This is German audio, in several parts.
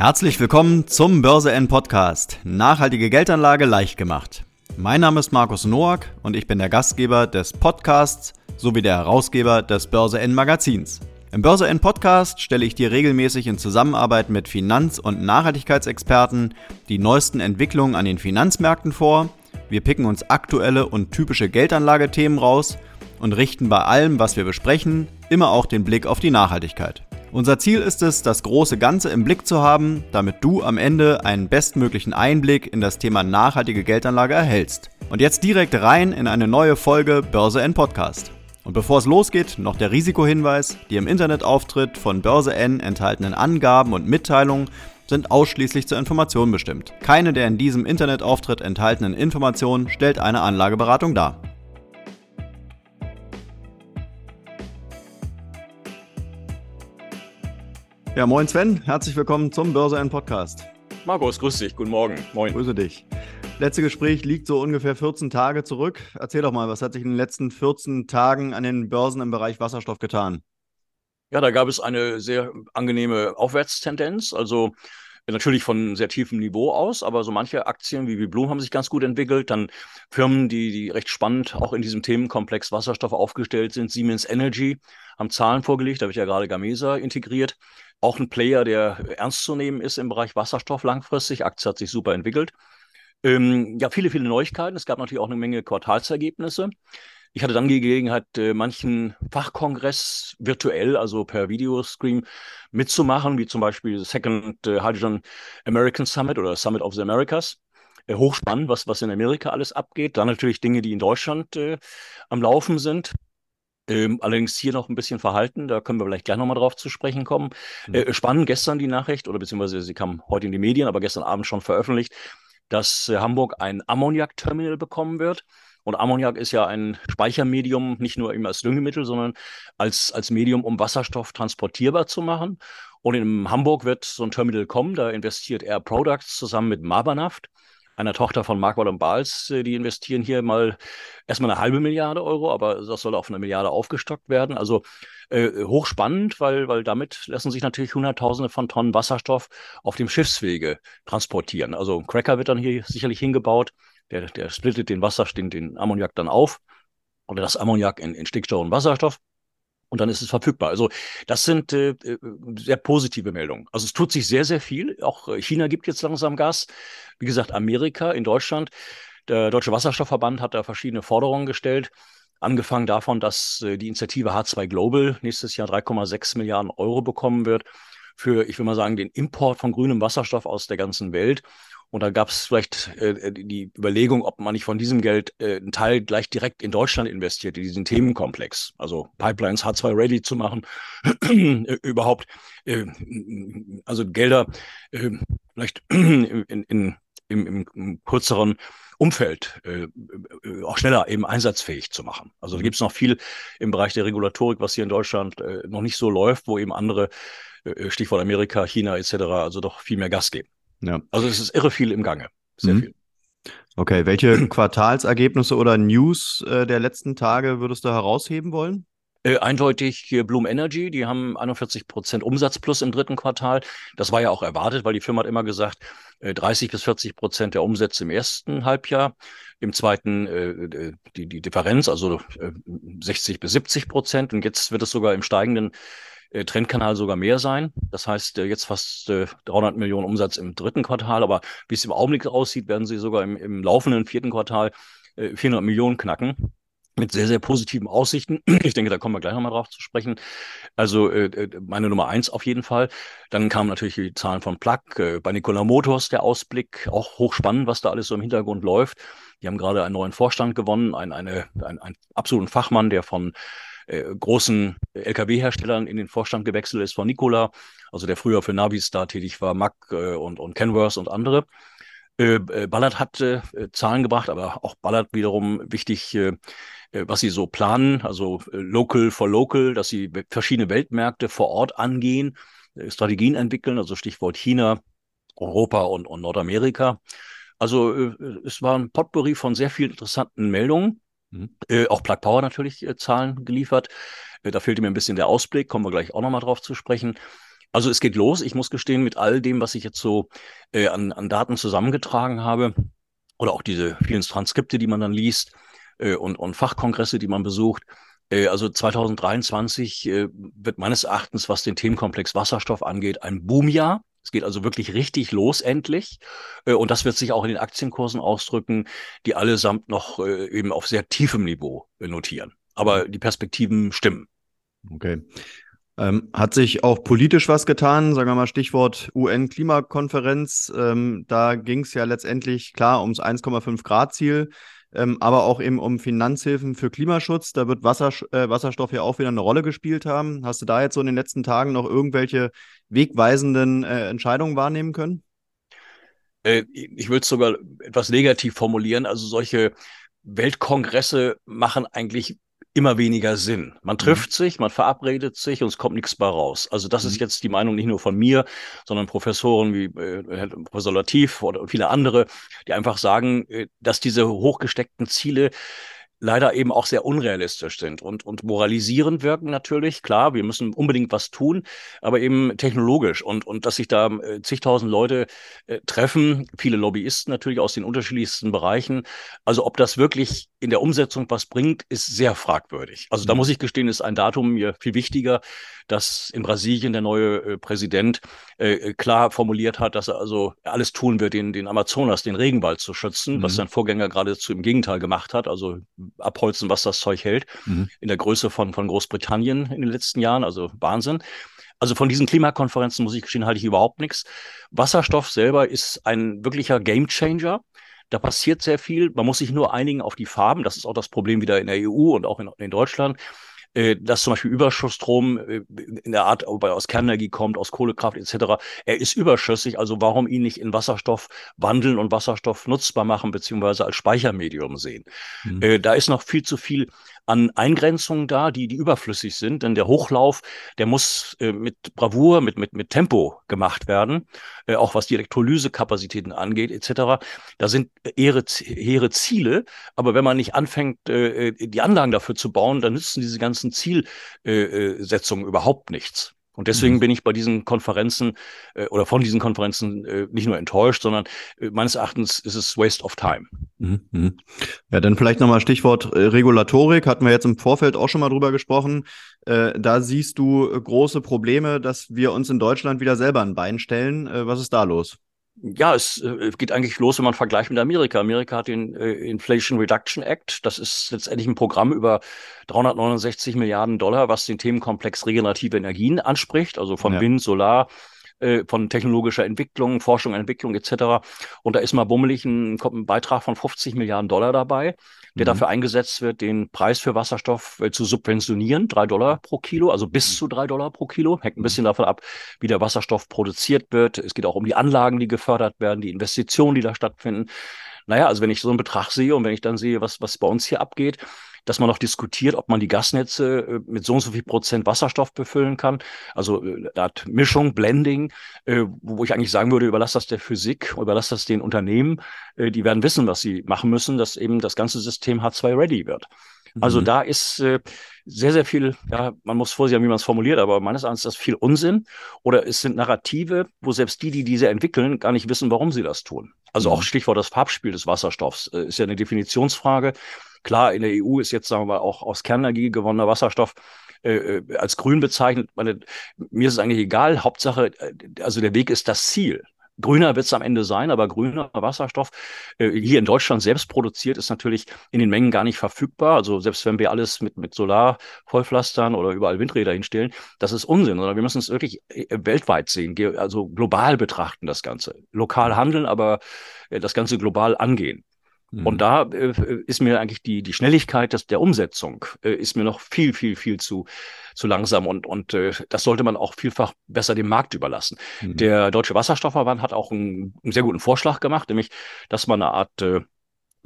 Herzlich willkommen zum Börse N Podcast. Nachhaltige Geldanlage leicht gemacht. Mein Name ist Markus Noack und ich bin der Gastgeber des Podcasts sowie der Herausgeber des Börse N Magazins. Im Börse N Podcast stelle ich dir regelmäßig in Zusammenarbeit mit Finanz- und Nachhaltigkeitsexperten die neuesten Entwicklungen an den Finanzmärkten vor. Wir picken uns aktuelle und typische Geldanlagethemen raus und richten bei allem, was wir besprechen, immer auch den Blick auf die Nachhaltigkeit. Unser Ziel ist es, das große Ganze im Blick zu haben, damit du am Ende einen bestmöglichen Einblick in das Thema nachhaltige Geldanlage erhältst. Und jetzt direkt rein in eine neue Folge Börse N Podcast. Und bevor es losgeht, noch der Risikohinweis. Die im Internetauftritt von Börse N enthaltenen Angaben und Mitteilungen sind ausschließlich zur Information bestimmt. Keine der in diesem Internetauftritt enthaltenen Informationen stellt eine Anlageberatung dar. Ja, moin Sven, herzlich willkommen zum Börse Podcast. Markus, grüß dich, guten Morgen. Moin. Grüße dich. Letzte Gespräch liegt so ungefähr 14 Tage zurück. Erzähl doch mal, was hat sich in den letzten 14 Tagen an den Börsen im Bereich Wasserstoff getan? Ja, da gab es eine sehr angenehme Aufwärtstendenz. Also natürlich von sehr tiefem Niveau aus, aber so manche Aktien wie, wie Bloom haben sich ganz gut entwickelt. Dann Firmen, die, die recht spannend auch in diesem Themenkomplex Wasserstoff aufgestellt sind. Siemens Energy haben Zahlen vorgelegt, da habe ich ja gerade Gamesa integriert auch ein Player, der ernst zu nehmen ist im Bereich Wasserstoff langfristig. Aktie hat sich super entwickelt. Ähm, ja, viele, viele Neuigkeiten. Es gab natürlich auch eine Menge Quartalsergebnisse. Ich hatte dann die Gelegenheit, äh, manchen Fachkongress virtuell, also per Videoscreen, mitzumachen, wie zum Beispiel Second äh, Hydrogen American Summit oder Summit of the Americas. Äh, hochspannend, was, was in Amerika alles abgeht. Dann natürlich Dinge, die in Deutschland äh, am Laufen sind. Ähm, allerdings hier noch ein bisschen verhalten, da können wir vielleicht gleich nochmal drauf zu sprechen kommen. Mhm. Äh, spannend gestern die Nachricht, oder beziehungsweise sie kam heute in die Medien, aber gestern Abend schon veröffentlicht, dass äh, Hamburg ein Ammoniak-Terminal bekommen wird. Und Ammoniak ist ja ein Speichermedium, nicht nur eben als Düngemittel, sondern als, als Medium, um Wasserstoff transportierbar zu machen. Und in Hamburg wird so ein Terminal kommen, da investiert Air Products zusammen mit Mabanaft einer Tochter von Markwald und Bals, äh, die investieren hier mal erstmal eine halbe Milliarde Euro, aber das soll auf eine Milliarde aufgestockt werden. Also äh, hochspannend, weil, weil damit lassen sich natürlich Hunderttausende von Tonnen Wasserstoff auf dem Schiffswege transportieren. Also ein Cracker wird dann hier sicherlich hingebaut, der, der splittet den Wasserstoff, den, den Ammoniak dann auf oder das Ammoniak in, in Stickstoff und Wasserstoff und dann ist es verfügbar. Also das sind äh, äh, sehr positive Meldungen. Also es tut sich sehr, sehr viel. Auch äh, China gibt jetzt langsam Gas. Wie gesagt, Amerika, in Deutschland. Der Deutsche Wasserstoffverband hat da verschiedene Forderungen gestellt. Angefangen davon, dass äh, die Initiative H2 Global nächstes Jahr 3,6 Milliarden Euro bekommen wird für, ich will mal sagen, den Import von grünem Wasserstoff aus der ganzen Welt. Und da gab es vielleicht äh, äh, die Überlegung, ob man nicht von diesem Geld äh, einen Teil gleich direkt in Deutschland investiert, in diesen Themenkomplex. Also Pipelines H2 ready zu machen, überhaupt, äh, also Gelder äh, vielleicht in, in, im, im kürzeren Umfeld äh, äh, auch schneller eben einsatzfähig zu machen. Also da gibt es noch viel im Bereich der Regulatorik, was hier in Deutschland äh, noch nicht so läuft, wo eben andere, äh, Stichwort Amerika, China etc., also doch viel mehr Gas geben. Ja. Also es ist irre viel im Gange. Sehr mhm. viel. Okay, welche Quartalsergebnisse oder News äh, der letzten Tage würdest du herausheben wollen? Äh, eindeutig hier Bloom Energy, die haben 41 Prozent Umsatz plus im dritten Quartal. Das war ja auch erwartet, weil die Firma hat immer gesagt, äh, 30 bis 40 Prozent der Umsätze im ersten Halbjahr, im zweiten äh, die, die Differenz, also 60 äh, bis 70 Prozent. Und jetzt wird es sogar im steigenden äh, Trendkanal sogar mehr sein. Das heißt, äh, jetzt fast äh, 300 Millionen Umsatz im dritten Quartal, aber wie es im Augenblick aussieht, werden sie sogar im, im laufenden vierten Quartal äh, 400 Millionen knacken mit sehr, sehr positiven Aussichten. Ich denke, da kommen wir gleich nochmal drauf zu sprechen. Also äh, äh, meine Nummer eins auf jeden Fall. Dann kamen natürlich die Zahlen von Plug, äh, bei Nikola Motors der Ausblick, auch hochspannend, was da alles so im Hintergrund läuft. Die haben gerade einen neuen Vorstand gewonnen, einen, eine, einen, einen absoluten Fachmann, der von äh, großen Lkw-Herstellern in den Vorstand gewechselt ist, von Nikola, also der früher für Navistar tätig war, Mack äh, und, und Kenworth und andere. Äh, äh Ballard hat äh, Zahlen gebracht, aber auch Ballard wiederum wichtig, äh, was sie so planen, also local for local, dass sie verschiedene Weltmärkte vor Ort angehen, Strategien entwickeln, also Stichwort China, Europa und, und Nordamerika. Also es war ein Potpourri von sehr vielen interessanten Meldungen. Mhm. Äh, auch Plug Power natürlich äh, Zahlen geliefert. Äh, da fehlte mir ein bisschen der Ausblick, kommen wir gleich auch nochmal drauf zu sprechen. Also es geht los. Ich muss gestehen, mit all dem, was ich jetzt so äh, an, an Daten zusammengetragen habe, oder auch diese vielen Transkripte, die man dann liest äh, und, und Fachkongresse, die man besucht. Äh, also 2023 äh, wird meines Erachtens, was den Themenkomplex Wasserstoff angeht, ein Boomjahr. Es geht also wirklich richtig los endlich. Äh, und das wird sich auch in den Aktienkursen ausdrücken, die allesamt noch äh, eben auf sehr tiefem Niveau notieren. Aber die Perspektiven stimmen. Okay. Ähm, hat sich auch politisch was getan? Sagen wir mal Stichwort UN-Klimakonferenz. Ähm, da ging es ja letztendlich klar ums 1,5 Grad Ziel, ähm, aber auch eben um Finanzhilfen für Klimaschutz. Da wird Wasser, äh, Wasserstoff ja auch wieder eine Rolle gespielt haben. Hast du da jetzt so in den letzten Tagen noch irgendwelche wegweisenden äh, Entscheidungen wahrnehmen können? Äh, ich würde es sogar etwas negativ formulieren. Also solche Weltkongresse machen eigentlich immer weniger Sinn. Man mhm. trifft mhm. sich, man verabredet sich und es kommt nichts bei raus. Also das mhm. ist jetzt die Meinung nicht nur von mir, sondern Professoren wie äh, Professor Latif oder viele andere, die einfach sagen, äh, dass diese hochgesteckten Ziele leider eben auch sehr unrealistisch sind und, und moralisierend wirken natürlich. Klar, wir müssen unbedingt was tun, aber eben technologisch und, und dass sich da äh, zigtausend Leute äh, treffen, viele Lobbyisten natürlich aus den unterschiedlichsten Bereichen. Also ob das wirklich in der Umsetzung was bringt, ist sehr fragwürdig. Also da mhm. muss ich gestehen, ist ein Datum mir viel wichtiger, dass in Brasilien der neue äh, Präsident äh, äh, klar formuliert hat, dass er also alles tun wird, den, den Amazonas, den Regenwald zu schützen, mhm. was sein Vorgänger geradezu im Gegenteil gemacht hat, also abholzen, was das Zeug hält, mhm. in der Größe von, von Großbritannien in den letzten Jahren, also Wahnsinn. Also von diesen Klimakonferenzen, muss ich gestehen, halte ich überhaupt nichts. Wasserstoff selber ist ein wirklicher Gamechanger. Da passiert sehr viel. Man muss sich nur einigen auf die Farben. Das ist auch das Problem wieder in der EU und auch in, in Deutschland äh, dass zum Beispiel Überschussstrom äh, in der Art, ob er aus Kernenergie kommt, aus Kohlekraft etc., er ist überschüssig, also warum ihn nicht in Wasserstoff wandeln und Wasserstoff nutzbar machen, beziehungsweise als Speichermedium sehen. Mhm. Äh, da ist noch viel zu viel an Eingrenzungen da, die, die überflüssig sind, denn der Hochlauf, der muss äh, mit Bravour, mit, mit, mit Tempo gemacht werden, äh, auch was die Elektrolysekapazitäten angeht, etc. Da sind hehre, hehre Ziele, aber wenn man nicht anfängt, äh, äh, die Anlagen dafür zu bauen, dann nützen diese ganzen Zielsetzungen überhaupt nichts. Und deswegen mhm. bin ich bei diesen Konferenzen äh, oder von diesen Konferenzen äh, nicht nur enttäuscht, sondern äh, meines Erachtens ist es Waste of Time. Mhm. mhm. Ja, dann vielleicht nochmal Stichwort äh, Regulatorik. Hatten wir jetzt im Vorfeld auch schon mal drüber gesprochen. Äh, da siehst du große Probleme, dass wir uns in Deutschland wieder selber ein Bein stellen. Äh, was ist da los? Ja, es äh, geht eigentlich los, wenn man vergleicht mit Amerika. Amerika hat den äh, Inflation Reduction Act. Das ist letztendlich ein Programm über 369 Milliarden Dollar, was den Themenkomplex regenerative Energien anspricht, also von ja. Wind, Solar, äh, von technologischer Entwicklung, Forschung, Entwicklung etc. Und da ist mal bummelig ein, ein Beitrag von 50 Milliarden Dollar dabei der mhm. dafür eingesetzt wird, den Preis für Wasserstoff äh, zu subventionieren, drei Dollar pro Kilo, also bis mhm. zu drei Dollar pro Kilo. Hängt ein mhm. bisschen davon ab, wie der Wasserstoff produziert wird. Es geht auch um die Anlagen, die gefördert werden, die Investitionen, die da stattfinden. Naja, also wenn ich so einen Betrag sehe und wenn ich dann sehe, was, was bei uns hier abgeht, dass man noch diskutiert, ob man die Gasnetze äh, mit so und so viel Prozent Wasserstoff befüllen kann. Also äh, eine Art Mischung, Blending, äh, wo ich eigentlich sagen würde, überlass das der Physik, überlass das den Unternehmen. Die werden wissen, was sie machen müssen, dass eben das ganze System H2 ready wird. Also mhm. da ist äh, sehr, sehr viel, ja, man muss vorsichtig, wie man es formuliert, aber meines Erachtens ist das viel Unsinn. Oder es sind Narrative, wo selbst die, die diese entwickeln, gar nicht wissen, warum sie das tun. Also mhm. auch Stichwort das Farbspiel des Wasserstoffs äh, ist ja eine Definitionsfrage. Klar, in der EU ist jetzt, sagen wir mal, auch aus Kernenergie gewonnener Wasserstoff äh, äh, als grün bezeichnet. Meine, mir ist es eigentlich egal. Hauptsache, äh, also der Weg ist das Ziel. Grüner wird es am Ende sein, aber grüner Wasserstoff äh, hier in Deutschland selbst produziert ist natürlich in den Mengen gar nicht verfügbar. Also selbst wenn wir alles mit, mit Solar vollpflastern oder überall Windräder hinstellen, das ist Unsinn, sondern wir müssen es wirklich äh, weltweit sehen, also global betrachten das Ganze. Lokal handeln, aber äh, das Ganze global angehen. Und mhm. da äh, ist mir eigentlich die, die Schnelligkeit des, der Umsetzung äh, ist mir noch viel, viel, viel zu, zu langsam und, und äh, das sollte man auch vielfach besser dem Markt überlassen. Mhm. Der Deutsche Wasserstoffverband hat auch einen, einen, sehr guten Vorschlag gemacht, nämlich, dass man eine Art äh,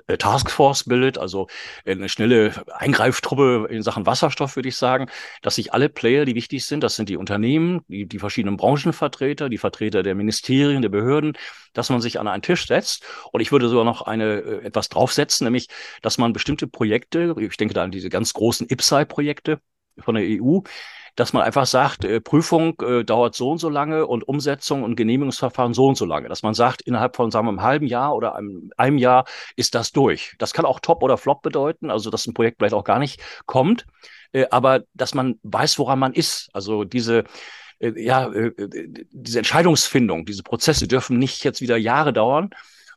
Taskforce bildet, also eine schnelle Eingreiftruppe in Sachen Wasserstoff, würde ich sagen, dass sich alle Player, die wichtig sind, das sind die Unternehmen, die, die verschiedenen Branchenvertreter, die Vertreter der Ministerien, der Behörden, dass man sich an einen Tisch setzt. Und ich würde sogar noch eine äh, etwas draufsetzen, nämlich, dass man bestimmte Projekte, ich denke da an diese ganz großen IPSAI-Projekte von der EU, dass man einfach sagt, äh, Prüfung äh, dauert so und so lange und Umsetzung und Genehmigungsverfahren so und so lange. Dass man sagt, innerhalb von, sagen wir, einem halben Jahr oder einem, einem Jahr ist das durch. Das kann auch Top oder Flop bedeuten, also dass ein Projekt vielleicht auch gar nicht kommt, äh, aber dass man weiß, woran man ist. Also diese ja, diese Entscheidungsfindung, diese Prozesse dürfen nicht jetzt wieder Jahre dauern,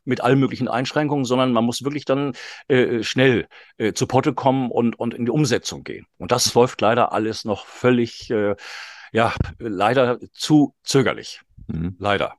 mit allen möglichen Einschränkungen, sondern man muss wirklich dann äh, schnell äh, zu Potte kommen und, und in die Umsetzung gehen. Und das läuft leider alles noch völlig, äh, ja, leider zu zögerlich. Mhm. Leider.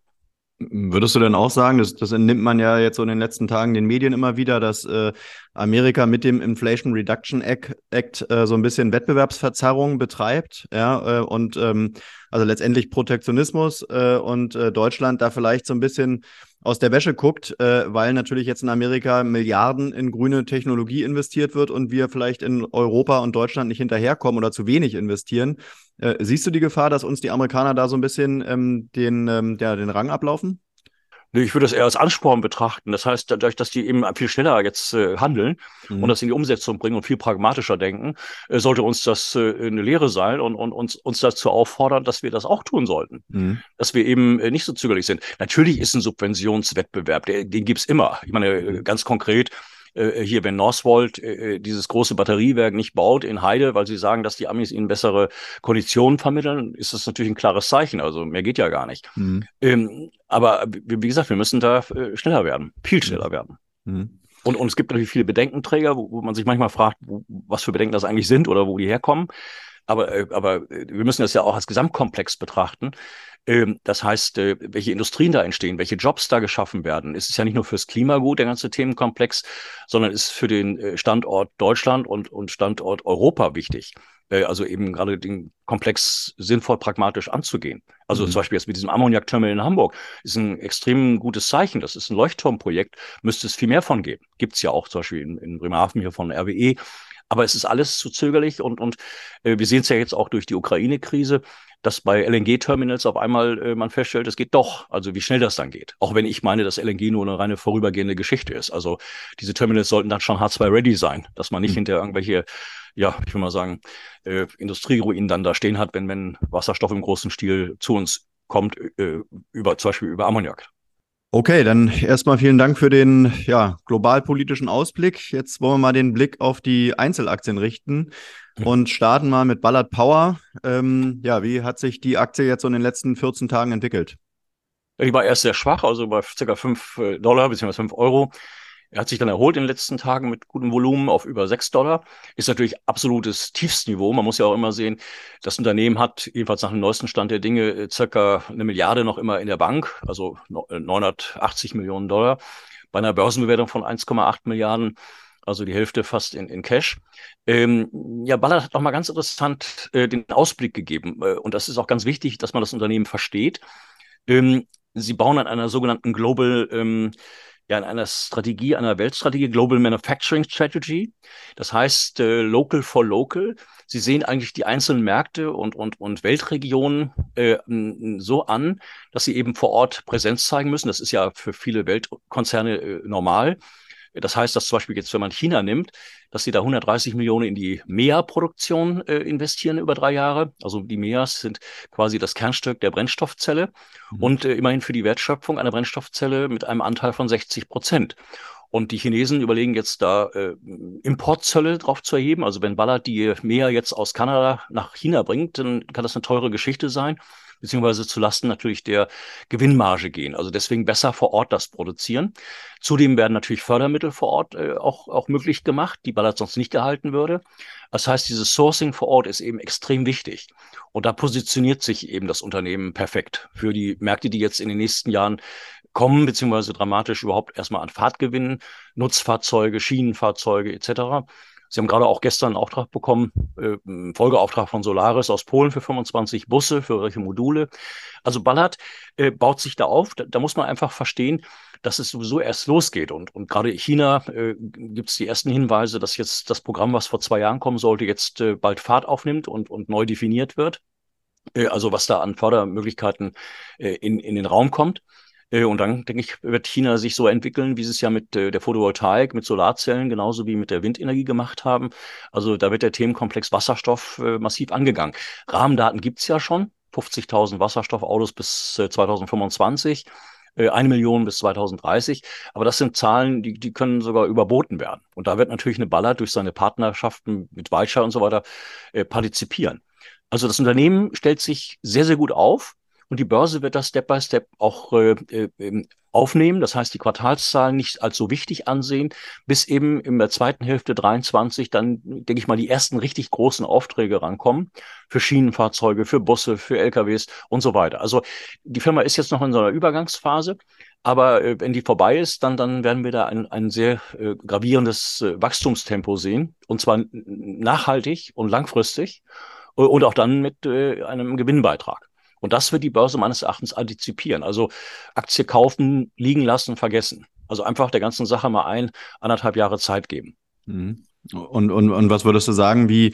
Würdest du denn auch sagen, das, das entnimmt man ja jetzt so in den letzten Tagen den Medien immer wieder, dass äh, Amerika mit dem Inflation Reduction Act, Act äh, so ein bisschen Wettbewerbsverzerrung betreibt, ja, äh, und ähm, also letztendlich Protektionismus äh, und äh, Deutschland da vielleicht so ein bisschen aus der Wäsche guckt, äh, weil natürlich jetzt in Amerika Milliarden in grüne Technologie investiert wird und wir vielleicht in Europa und Deutschland nicht hinterherkommen oder zu wenig investieren. Äh, siehst du die Gefahr, dass uns die Amerikaner da so ein bisschen ähm, den, ähm, ja, den Rang ablaufen? Nee, ich würde das eher als Ansporn betrachten. Das heißt, dadurch, dass die eben viel schneller jetzt äh, handeln mhm. und das in die Umsetzung bringen und viel pragmatischer denken, äh, sollte uns das äh, eine Lehre sein und, und uns, uns dazu auffordern, dass wir das auch tun sollten. Mhm. Dass wir eben äh, nicht so zögerlich sind. Natürlich ist ein Subventionswettbewerb, der, den gibt's immer. Ich meine, äh, ganz konkret, äh, hier, wenn Northvolt äh, äh, dieses große Batteriewerk nicht baut in Heide, weil sie sagen, dass die Amis ihnen bessere Konditionen vermitteln, ist das natürlich ein klares Zeichen. Also mehr geht ja gar nicht. Mhm. Ähm, aber wie gesagt, wir müssen da äh, schneller werden, viel schneller werden. Mhm. Und, und es gibt natürlich viele Bedenkenträger, wo, wo man sich manchmal fragt, wo, was für Bedenken das eigentlich sind oder wo die herkommen. Aber, äh, aber wir müssen das ja auch als Gesamtkomplex betrachten. Ähm, das heißt, äh, welche Industrien da entstehen, welche Jobs da geschaffen werden. Es ist ja nicht nur fürs Klima gut, der ganze Themenkomplex, sondern ist für den äh, Standort Deutschland und, und Standort Europa wichtig. Äh, also eben gerade den Komplex sinnvoll pragmatisch anzugehen. Also mhm. zum Beispiel jetzt mit diesem Ammoniakterminal in Hamburg ist ein extrem gutes Zeichen. Das ist ein Leuchtturmprojekt. Müsste es viel mehr von geben. Gibt es ja auch zum Beispiel in, in Bremerhaven hier von RWE. Aber es ist alles zu zögerlich und, und äh, wir sehen es ja jetzt auch durch die Ukraine-Krise dass bei LNG-Terminals auf einmal äh, man feststellt, es geht doch. Also wie schnell das dann geht. Auch wenn ich meine, dass LNG nur eine reine vorübergehende Geschichte ist. Also diese Terminals sollten dann schon H2-ready sein, dass man nicht mhm. hinter irgendwelche, ja, ich will mal sagen, äh, Industrieruinen dann da stehen hat, wenn, wenn Wasserstoff im großen Stil zu uns kommt, äh, über zum Beispiel über Ammoniak. Okay, dann erstmal vielen Dank für den ja, globalpolitischen Ausblick. Jetzt wollen wir mal den Blick auf die Einzelaktien richten und starten mal mit Ballard Power. Ähm, ja, wie hat sich die Aktie jetzt so in den letzten 14 Tagen entwickelt? Die war erst sehr schwach, also bei ca. 5 äh, Dollar bzw. 5 Euro. Er hat sich dann erholt in den letzten Tagen mit gutem Volumen auf über 6 Dollar. Ist natürlich absolutes Tiefstniveau. Man muss ja auch immer sehen, das Unternehmen hat jedenfalls nach dem neuesten Stand der Dinge äh, circa eine Milliarde noch immer in der Bank, also 980 äh, Millionen Dollar. Bei einer Börsenbewertung von 1,8 Milliarden, also die Hälfte fast in, in Cash. Ähm, ja, Ballard hat noch mal ganz interessant äh, den Ausblick gegeben. Äh, und das ist auch ganz wichtig, dass man das Unternehmen versteht. Ähm, sie bauen an einer sogenannten Global ähm, ja in einer Strategie, einer Weltstrategie, Global Manufacturing Strategy. Das heißt äh, Local for Local. Sie sehen eigentlich die einzelnen Märkte und, und, und Weltregionen äh, so an, dass sie eben vor Ort Präsenz zeigen müssen. Das ist ja für viele Weltkonzerne äh, normal. Das heißt, dass zum Beispiel jetzt, wenn man China nimmt, dass sie da 130 Millionen in die MEA-Produktion äh, investieren über drei Jahre. Also die MEAs sind quasi das Kernstück der Brennstoffzelle mhm. und äh, immerhin für die Wertschöpfung einer Brennstoffzelle mit einem Anteil von 60 Prozent. Und die Chinesen überlegen jetzt da äh, Importzölle drauf zu erheben. Also wenn Ballard die MEA jetzt aus Kanada nach China bringt, dann kann das eine teure Geschichte sein beziehungsweise zu Lasten natürlich der Gewinnmarge gehen. Also deswegen besser vor Ort das produzieren. Zudem werden natürlich Fördermittel vor Ort äh, auch, auch möglich gemacht, die Ballard sonst nicht gehalten würde. Das heißt, dieses Sourcing vor Ort ist eben extrem wichtig. Und da positioniert sich eben das Unternehmen perfekt für die Märkte, die jetzt in den nächsten Jahren kommen, beziehungsweise dramatisch überhaupt erstmal an Fahrt gewinnen, Nutzfahrzeuge, Schienenfahrzeuge etc. Sie haben gerade auch gestern einen Auftrag bekommen, äh, einen Folgeauftrag von Solaris aus Polen für 25 Busse, für solche Module. Also Ballard äh, baut sich da auf. Da, da, muss man einfach verstehen, dass es sowieso erst losgeht. Und, und gerade China äh, gibt es die ersten Hinweise, dass jetzt das Programm, was vor zwei Jahren kommen sollte, jetzt äh, bald Fahrt aufnimmt und, und neu definiert wird. Äh, also was da an Fördermöglichkeiten äh, in, in den Raum kommt. Äh, und dann, denke ich, wird China sich so entwickeln, wie sie es ja mit äh, der Photovoltaik, mit Solarzellen, genauso wie mit der Windenergie gemacht haben. Also da wird der Themenkomplex Wasserstoff äh, massiv angegangen. Rahmendaten gibt's ja schon. 50.000 Wasserstoffautos bis 2025 eine Million bis 2030. Aber das sind Zahlen, die, die können sogar überboten werden. Und da wird natürlich eine Ballard durch seine Partnerschaften mit Weicher und so weiter äh, partizipieren. Also das Unternehmen stellt sich sehr, sehr gut auf. Und die Börse wird das Step by Step auch äh, äh, aufnehmen. Das heißt, die Quartalszahlen nicht als so wichtig ansehen, bis eben in der zweiten Hälfte 23 dann, denke ich mal, die ersten richtig großen Aufträge rankommen für Schienenfahrzeuge, für Busse, für LKWs und so weiter. Also die Firma ist jetzt noch in so einer Übergangsphase. Aber äh, wenn die vorbei ist, dann, dann werden wir da ein, ein sehr äh, gravierendes äh, Wachstumstempo sehen. Und zwar nachhaltig und langfristig äh, und auch dann mit äh, einem Gewinnbeitrag. Und das wird die Börse meines Erachtens antizipieren. Also Aktie kaufen, liegen lassen, vergessen. Also einfach der ganzen Sache mal ein, anderthalb Jahre Zeit geben. Mhm. Und, und, und was würdest du sagen, wie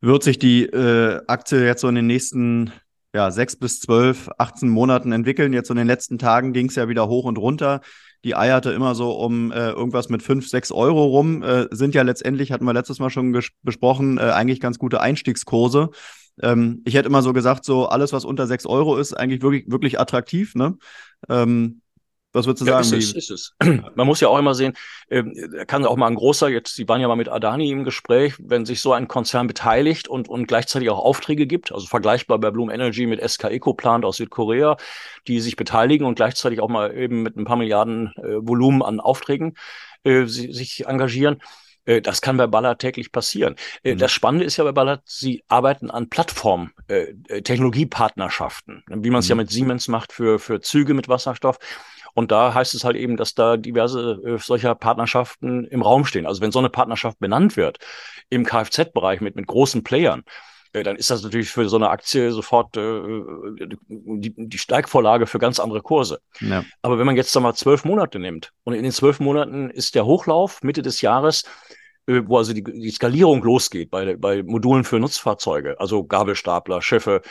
wird sich die äh, Aktie jetzt so in den nächsten ja, sechs bis zwölf, 18 Monaten entwickeln? Jetzt in den letzten Tagen ging es ja wieder hoch und runter. Die eierte immer so um äh, irgendwas mit fünf, sechs Euro rum. Äh, sind ja letztendlich, hatten wir letztes Mal schon besprochen, äh, eigentlich ganz gute Einstiegskurse. Ähm, ich hätte immer so gesagt, so alles, was unter 6 Euro ist, eigentlich wirklich, wirklich attraktiv. Ne? Ähm, was würdest du ja, sagen? Ist es, ist es. Man muss ja auch immer sehen, äh, kann auch mal ein großer, jetzt, Sie waren ja mal mit Adani im Gespräch, wenn sich so ein Konzern beteiligt und, und gleichzeitig auch Aufträge gibt, also vergleichbar bei Bloom Energy mit SK Ecoplant aus Südkorea, die sich beteiligen und gleichzeitig auch mal eben mit ein paar Milliarden äh, Volumen an Aufträgen äh, sich engagieren das kann bei Ballard täglich passieren. Äh, mhm. Das Spannende ist ja bei Ballard, sie arbeiten an Plattform, äh, Technologiepartnerschaften, wie man es mhm. ja mit Siemens macht für, für Züge mit Wasserstoff. Und da heißt es halt eben, dass da diverse äh, solcher Partnerschaften im Raum stehen. Also wenn so eine Partnerschaft benannt wird im Kfz-Bereich mit, mit großen Playern, dann ist das natürlich für so eine Aktie sofort äh, die, die Steigvorlage für ganz andere Kurse. Ja. Aber wenn man jetzt da mal zwölf Monate nimmt und in den zwölf Monaten ist der Hochlauf Mitte des Jahres, äh, wo also die, die Skalierung losgeht bei, bei Modulen für Nutzfahrzeuge, also Gabelstapler, Schiffe,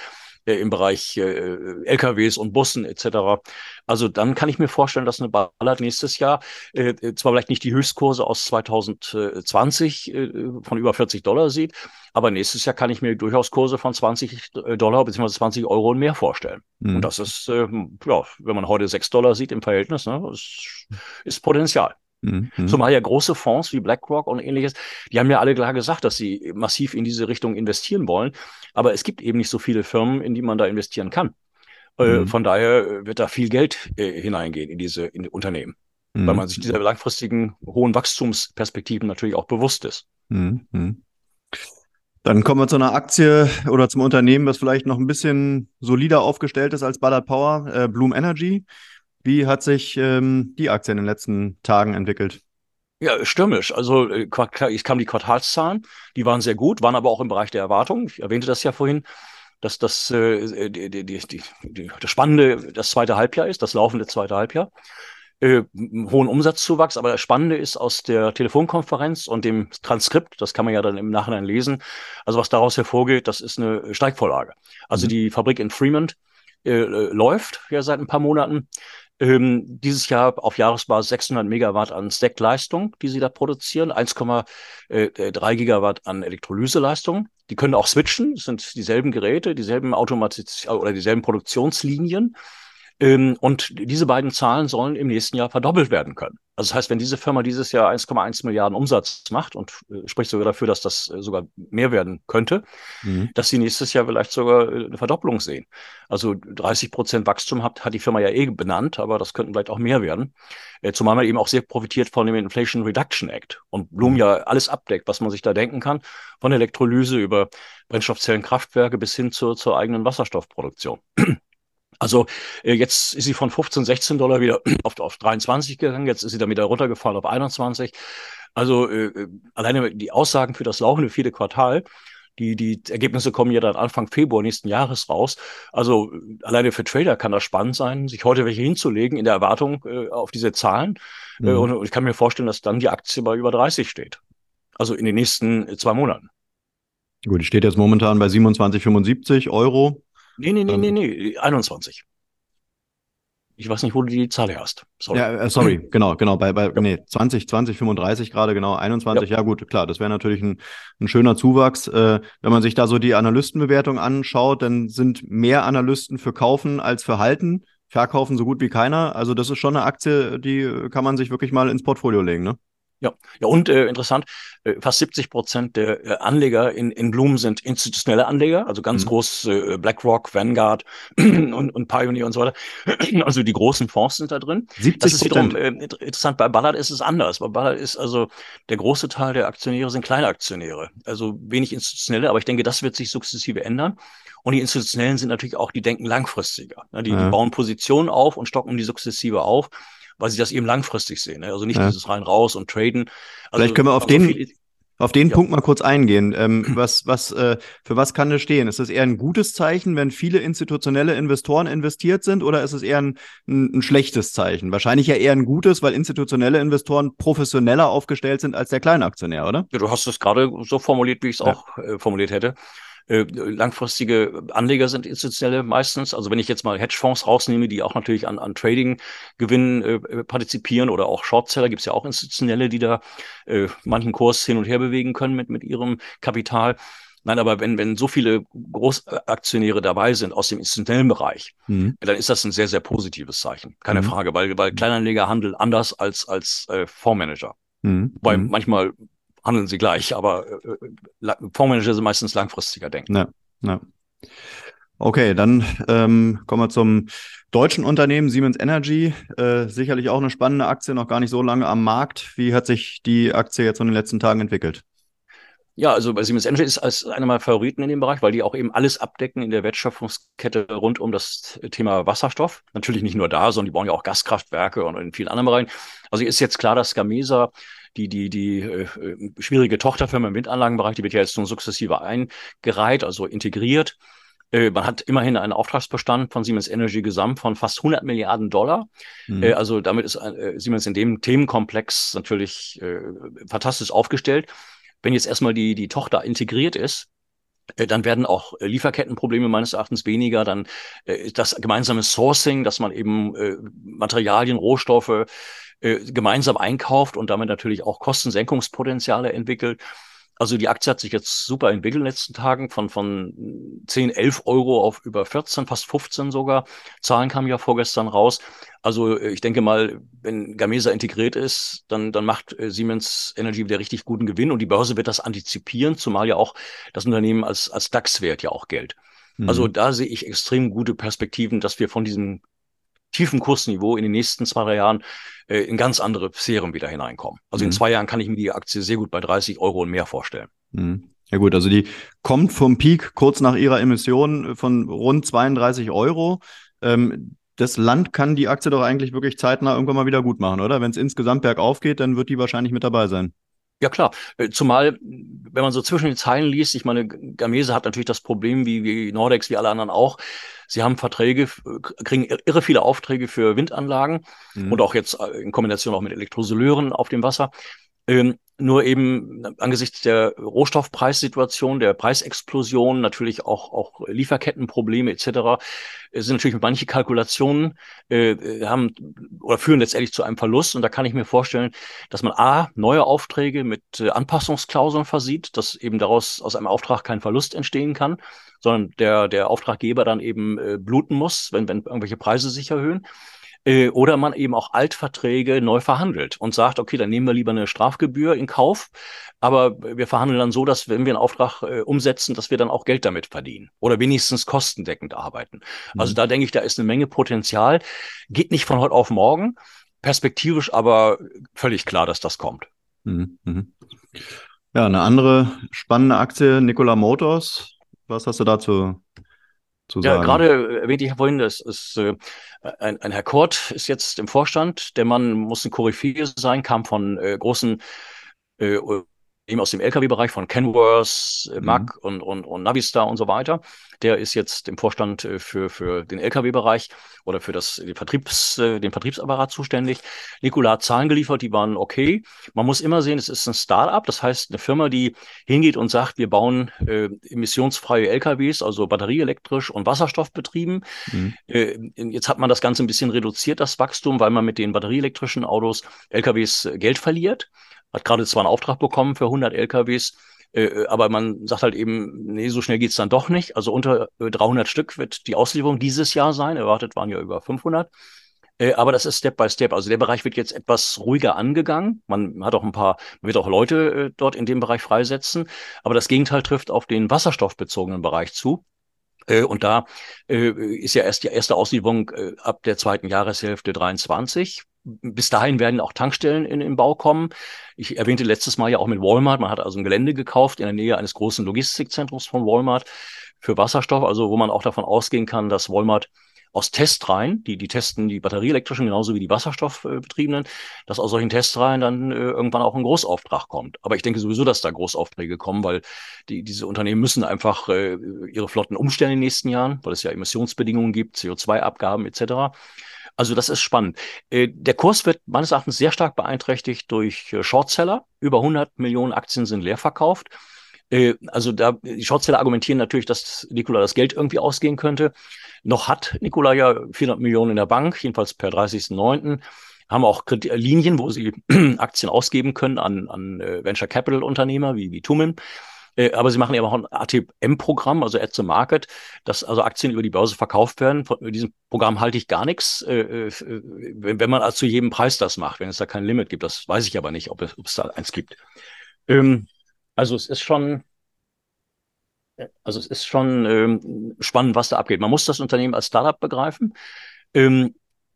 äh, im Bereich äh, LKWs und Bussen etc. Also dann kann ich mir vorstellen, dass eine Ballard nächstes Jahr äh, zwar vielleicht nicht die Höchstkurse aus 2020 äh, von über 40 Dollar sieht, aber nächstes Jahr kann ich mir durchaus Kurse von 20 Dollar bzw. 20 Euro und mehr vorstellen. Mhm. Und das ist, äh, ja, wenn man heute 6 Dollar sieht im Verhältnis, ne, ist, ist Potenzial. Mhm. Zumal ja große Fonds wie BlackRock und ähnliches, die haben ja alle klar gesagt, dass sie massiv in diese Richtung investieren wollen. Aber es gibt eben nicht so viele Firmen, in die man da investieren kann. Äh, mhm. Von daher wird da viel Geld äh, hineingehen in diese in die Unternehmen, mhm. weil man sich dieser langfristigen hohen Wachstumsperspektiven natürlich auch bewusst ist. Mhm. mhm. Dann kommen wir zu einer Aktie oder zum Unternehmen, das vielleicht noch ein bisschen solider aufgestellt ist als Ballard Power, äh, Bloom Energy. Wie hat sich ähm, die Aktie in den letzten Tagen entwickelt? Ja, stürmisch. Also äh, ich kam die Quartalszahlen, die waren sehr gut, waren aber auch im Bereich der Erwartung. Ich erwähnte das ja vorhin, dass das äh, die, die, die, die, das Spannende das zweite Halbjahr ist, das laufende zweite Halbjahr. Äh, hohen Umsatzzuwachs, aber das Spannende ist aus der Telefonkonferenz und dem Transkript, das kann man ja dann im Nachhinein lesen, also was daraus hervorgeht, das ist eine Steigvorlage. Also mhm. die Fabrik in Fremont äh, läuft ja seit ein paar Monaten. Ähm, dieses Jahr auf Jahresbasis 600 Megawatt an Stackleistung, die sie da produzieren, 1,3 äh, Gigawatt an Elektrolyseleistung. Die können auch switchen, sind dieselben Geräte, dieselben Automatis oder dieselben Produktionslinien. Ähm, und diese beiden Zahlen sollen im nächsten Jahr verdoppelt werden können. Also das heißt, wenn diese Firma dieses Jahr 1,1 Milliarden Umsatz macht und äh, spricht sogar dafür, dass das äh, sogar mehr werden könnte, mhm. dass sie nächstes Jahr vielleicht sogar äh, eine Verdopplung sehen. Also 30 Prozent Wachstum hat, hat die Firma ja eh benannt, aber das könnten vielleicht auch mehr werden. Äh, zumal man eben auch sehr profitiert von dem Inflation Reduction Act und Bloom mhm. ja alles abdeckt, was man sich da denken kann, von Elektrolyse über Brennstoffzellenkraftwerke bis hin zur, zur eigenen Wasserstoffproduktion. Also äh, jetzt ist sie von 15, 16 Dollar wieder auf, auf 23 gegangen, jetzt ist sie dann wieder runtergefallen auf 21. Also äh, äh, alleine die Aussagen für das laufende vierte Quartal, die, die Ergebnisse kommen ja dann Anfang Februar nächsten Jahres raus. Also äh, alleine für Trader kann das spannend sein, sich heute welche hinzulegen in der Erwartung äh, auf diese Zahlen. Mhm. Äh, und ich kann mir vorstellen, dass dann die Aktie bei über 30 steht. Also in den nächsten zwei Monaten. Gut, die steht jetzt momentan bei 27,75 Euro. Nee, nee, nee, ähm, nee, nee, 21. Ich weiß nicht, wo du die Zahl hast. Sorry. Ja, äh, sorry, genau, genau. Bei, bei ja. nee, 20, 20, 35 gerade, genau, 21, ja, ja gut, klar, das wäre natürlich ein, ein schöner Zuwachs. Äh, wenn man sich da so die Analystenbewertung anschaut, dann sind mehr Analysten für Kaufen als für Halten. Verkaufen so gut wie keiner. Also das ist schon eine Aktie, die kann man sich wirklich mal ins Portfolio legen, ne? Ja, ja und äh, interessant, äh, fast 70 Prozent der äh, Anleger in, in Bloom sind institutionelle Anleger, also ganz mhm. groß äh, BlackRock, Vanguard und, und Pioneer und so weiter. Also die großen Fonds sind da drin. 70 das ist wiederum äh, interessant. Bei Ballard ist es anders. Bei Ballard ist also der große Teil der Aktionäre sind kleine Aktionäre, also wenig institutionelle, aber ich denke, das wird sich sukzessive ändern. Und die Institutionellen sind natürlich auch, die denken langfristiger. Ne? Die, ja. die bauen Positionen auf und stocken die sukzessive auf weil sie das eben langfristig sehen. Ne? Also nicht ja. dieses rein raus und traden. Also, Vielleicht können wir auf den, viel, auf den ja. Punkt mal kurz eingehen. Ähm, was, was, äh, für was kann das stehen? Ist das eher ein gutes Zeichen, wenn viele institutionelle Investoren investiert sind, oder ist es eher ein, ein, ein, schlechtes Zeichen? Wahrscheinlich ja eher ein gutes, weil institutionelle Investoren professioneller aufgestellt sind als der Kleinaktionär, oder? Ja, du hast es gerade so formuliert, wie ich es ja. auch äh, formuliert hätte. Äh, langfristige Anleger sind institutionelle meistens. Also wenn ich jetzt mal Hedgefonds rausnehme, die auch natürlich an, an Trading-Gewinnen äh, partizipieren oder auch Shortseller, gibt es ja auch institutionelle, die da äh, manchen Kurs hin und her bewegen können mit, mit ihrem Kapital. Nein, aber wenn, wenn so viele Großaktionäre dabei sind aus dem institutionellen Bereich, mhm. dann ist das ein sehr, sehr positives Zeichen. Keine mhm. Frage, weil, weil Kleinanleger handeln anders als, als äh, Fondsmanager. Mhm. Weil mhm. manchmal handeln sie gleich, aber äh, äh Fondsmanager sind meistens langfristiger denken. Ja, ja. Okay, dann ähm, kommen wir zum deutschen Unternehmen Siemens Energy. Äh, sicherlich auch eine spannende Aktie, noch gar nicht so lange am Markt. Wie hat sich die Aktie jetzt in den letzten Tagen entwickelt? Ja, also bei Siemens Energy ist als einer meiner Favoriten in dem Bereich, weil die auch eben alles abdecken in der Wertschöpfungskette rund um das Thema Wasserstoff. Natürlich nicht nur da, sondern die bauen ja auch Gaskraftwerke und in vielen anderen Bereichen. Also ist jetzt klar, dass Gamesa die, die, die äh, schwierige Tochterfirma im Windanlagenbereich, die wird ja jetzt nun sukzessive eingereiht, also integriert. Äh, man hat immerhin einen Auftragsbestand von Siemens Energy gesamt von fast 100 Milliarden Dollar. Mhm. Äh, also damit ist äh, Siemens in dem Themenkomplex natürlich fantastisch aufgestellt. Wenn jetzt erstmal die, die Tochter integriert ist, dann werden auch Lieferkettenprobleme meines Erachtens weniger. Dann das gemeinsame Sourcing, dass man eben Materialien, Rohstoffe äh, gemeinsam einkauft und damit natürlich auch Kostensenkungspotenziale entwickelt. Also die Aktie hat sich jetzt super entwickelt in den letzten Tagen, von, von 10, 11 Euro auf über 14, fast 15 sogar. Zahlen kamen ja vorgestern raus. Also äh, ich denke mal, wenn Gamesa integriert ist, dann, dann macht äh, Siemens Energy wieder richtig guten Gewinn und die Börse wird das antizipieren, zumal ja auch das Unternehmen als, als DAX-Wert ja auch gilt. Mhm. Also da sehe ich extrem gute Perspektiven, dass wir von diesem tiefen Kursniveau in den nächsten zwei, drei Jahren äh, in ganz andere Sphären wieder hineinkommen. Also mhm. in zwei Jahren kann ich mir die Aktie sehr gut bei 30 Euro und mehr vorstellen. Mhm. Ja gut, also die kommt vom Peak kurz nach ihrer Emission von rund 32 Euro. Ähm, das Land kann die Aktie doch eigentlich wirklich zeitnah irgendwann mal wieder gut machen, oder? Wenn es insgesamt bergauf geht, dann wird die wahrscheinlich mit dabei sein. Ja klar, äh, zumal wenn man so zwischen den Zeilen liest, ich meine, Gamese hat natürlich das Problem, wie, wie Nordex, wie alle anderen auch. Sie haben Verträge, kriegen irre viele Aufträge für Windanlagen mhm. und auch jetzt äh, in Kombination auch mit Elektrosoleuren auf dem Wasser. Ähm, nur eben angesichts der Rohstoffpreissituation, der Preisexplosion, natürlich auch, auch Lieferkettenprobleme etc., äh, sind natürlich manche Kalkulationen äh, äh, haben oder führen letztendlich zu einem Verlust. Und da kann ich mir vorstellen, dass man A, neue Aufträge mit äh, Anpassungsklauseln versieht, dass eben daraus aus einem Auftrag kein Verlust entstehen kann, sondern der, der Auftraggeber dann eben äh, bluten muss, wenn, wenn irgendwelche Preise sich erhöhen. Äh, oder man eben auch Altverträge neu verhandelt und sagt, okay, dann nehmen wir lieber eine Strafgebühr in Kauf, aber wir verhandeln dann so, dass wenn wir einen Auftrag äh, umsetzen, dass wir dann auch Geld damit verdienen oder wenigstens kostendeckend arbeiten. Mhm. Also da denke ich, da ist eine Menge Potenzial. Geht nicht von heute auf morgen, perspektivisch aber völlig klar, dass das kommt. Mhm. Mhm. Ja, eine andere spannende Aktie, Nikola Motors. Was hast du dazu zu sagen. Ja, gerade erwähnte ich vorhin, das ist äh, ein, ein Herr Kort ist jetzt im Vorstand. Der Mann muss ein Koryphäe sein, kam von äh, großen äh, aus dem LKW-Bereich von Kenworth, äh, Mack mhm. und, und, und Navistar und so weiter. Der ist jetzt im Vorstand äh, für, für den LKW-Bereich oder für das, den, Vertriebs, äh, den Vertriebsapparat zuständig. Nikola hat Zahlen geliefert, die waren okay. Man muss immer sehen, es ist ein Start-up, das heißt eine Firma, die hingeht und sagt, wir bauen äh, emissionsfreie LKWs, also batterieelektrisch und wasserstoffbetrieben. Mhm. Äh, jetzt hat man das Ganze ein bisschen reduziert, das Wachstum, weil man mit den batterieelektrischen Autos LKWs Geld verliert hat gerade zwar einen Auftrag bekommen für 100 LKWs, äh, aber man sagt halt eben, nee, so schnell geht's dann doch nicht. Also unter äh, 300 Stück wird die Auslieferung dieses Jahr sein. Erwartet waren ja über 500. Äh, aber das ist Step by Step. Also der Bereich wird jetzt etwas ruhiger angegangen. Man hat auch ein paar, man wird auch Leute äh, dort in dem Bereich freisetzen. Aber das Gegenteil trifft auf den wasserstoffbezogenen Bereich zu. Äh, und da äh, ist ja erst die erste Auslieferung äh, ab der zweiten Jahreshälfte 23 bis dahin werden auch Tankstellen in, in Bau kommen. Ich erwähnte letztes Mal ja auch mit Walmart. Man hat also ein Gelände gekauft in der Nähe eines großen Logistikzentrums von Walmart für Wasserstoff, also wo man auch davon ausgehen kann, dass Walmart aus Testreihen, die, die testen die batterieelektrischen genauso wie die wasserstoffbetriebenen, dass aus solchen Testreihen dann äh, irgendwann auch ein Großauftrag kommt. Aber ich denke sowieso, dass da Großaufträge kommen, weil die, diese Unternehmen müssen einfach äh, ihre Flotten umstellen in den nächsten Jahren, weil es ja Emissionsbedingungen gibt, CO2-Abgaben etc. Also das ist spannend. Äh, der Kurs wird meines Erachtens sehr stark beeinträchtigt durch äh, Shortseller. Über 100 Millionen Aktien sind leer verkauft. Äh, also da, die Shortseller argumentieren natürlich, dass Nikola das Geld irgendwie ausgehen könnte. Noch hat Nikola ja 400 Millionen in der Bank, jedenfalls per 30.09 haben auch Linien, wo sie Aktien ausgeben können an, an Venture Capital Unternehmer wie, wie Tumen. Äh, aber sie machen eben auch ein ATM-Programm, also Add to Market, dass also Aktien über die Börse verkauft werden. Von diesem Programm halte ich gar nichts, äh, äh, wenn, man also zu jedem Preis das macht, wenn es da kein Limit gibt. Das weiß ich aber nicht, ob es, ob es da eins gibt. Ähm, also es ist schon, also es ist schon ähm, spannend, was da abgeht. Man muss das Unternehmen als Startup begreifen. Ähm,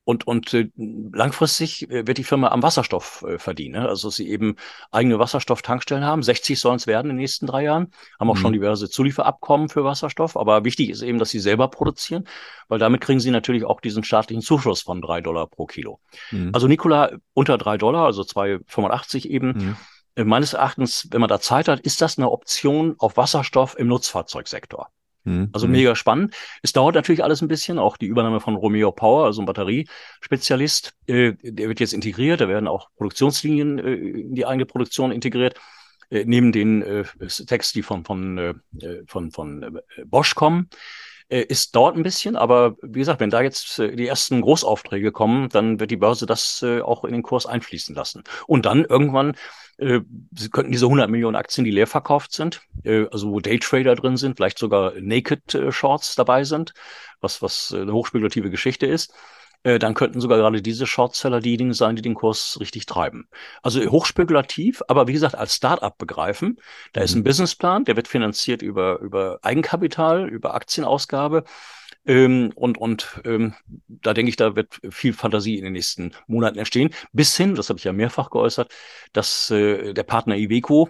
und, und äh, langfristig äh, wird die Firma am Wasserstoff äh, verdienen. Ne? Also sie eben eigene Wasserstofftankstellen haben. 60 sollen es werden in den nächsten drei Jahren. Haben auch mhm. schon diverse Zulieferabkommen für Wasserstoff. Aber wichtig ist eben, dass sie selber produzieren, weil damit kriegen sie natürlich auch diesen staatlichen Zuschuss von drei Dollar pro Kilo. Mhm. Also Nikola unter drei Dollar, also 2,85 eben. Mhm. Äh, meines Erachtens, wenn man da Zeit hat, ist das eine Option auf Wasserstoff im Nutzfahrzeugsektor. Mhm. Also mega spannend. Es dauert natürlich alles ein bisschen, auch die Übernahme von Romeo Power, also ein Batteriespezialist, äh, der wird jetzt integriert, da werden auch Produktionslinien äh, in die eigene Produktion integriert. Äh, neben den äh, Text, die von, von, äh, von, von äh, Bosch kommen. Äh, ist dauert ein bisschen, aber wie gesagt, wenn da jetzt äh, die ersten Großaufträge kommen, dann wird die Börse das äh, auch in den Kurs einfließen lassen. Und dann irgendwann äh, Sie könnten diese 100 Millionen Aktien, die leer verkauft sind, äh, also wo Daytrader drin sind, vielleicht sogar Naked äh, Shorts dabei sind, was, was eine hochspekulative Geschichte ist, dann könnten sogar gerade diese Shortseller diejenigen sein, die den Kurs richtig treiben. Also hochspekulativ, aber wie gesagt, als Startup begreifen. Da ist ein mhm. Businessplan, der wird finanziert über, über Eigenkapital, über Aktienausgabe. Ähm, und und ähm, da denke ich, da wird viel Fantasie in den nächsten Monaten entstehen. Bis hin, das habe ich ja mehrfach geäußert, dass äh, der Partner Iveco,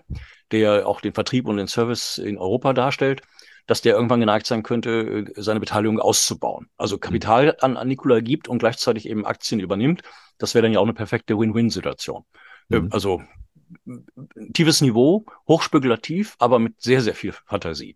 der auch den Vertrieb und den Service in Europa darstellt, dass der irgendwann geneigt sein könnte, äh, seine Beteiligung auszubauen. Also mhm. Kapital an, an Nikola gibt und gleichzeitig eben Aktien übernimmt. Das wäre dann ja auch eine perfekte Win-Win-Situation. Mhm. Also tiefes Niveau, hochspekulativ, aber mit sehr, sehr viel Fantasie.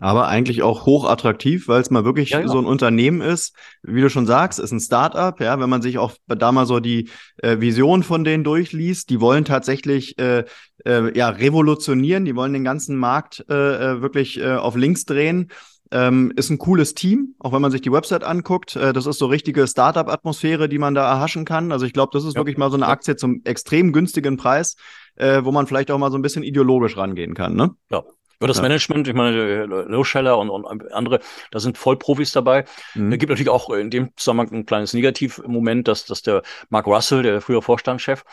Aber eigentlich auch hoch attraktiv, weil es mal wirklich ja, ja. so ein Unternehmen ist. Wie du schon sagst, ist ein Startup. Ja, wenn man sich auch da mal so die äh, Vision von denen durchliest, die wollen tatsächlich äh, äh, ja revolutionieren. Die wollen den ganzen Markt äh, äh wirklich äh, auf links drehen. Ähm, ist ein cooles Team, auch wenn man sich die Website anguckt. Äh, das ist so richtige Startup-Atmosphäre, die man da erhaschen kann. Also ich glaube, das ist ja. wirklich mal so eine Aktie zum extrem günstigen Preis, äh, wo man vielleicht auch mal so ein bisschen ideologisch rangehen kann. Ne? Ja, über das ja. Management, ich meine, Loscheller und, und andere, da sind Vollprofis dabei. Mhm. Es gibt natürlich auch in dem Zusammenhang ein kleines Negativmoment, dass, dass der Mark Russell, der frühere Vorstandschef,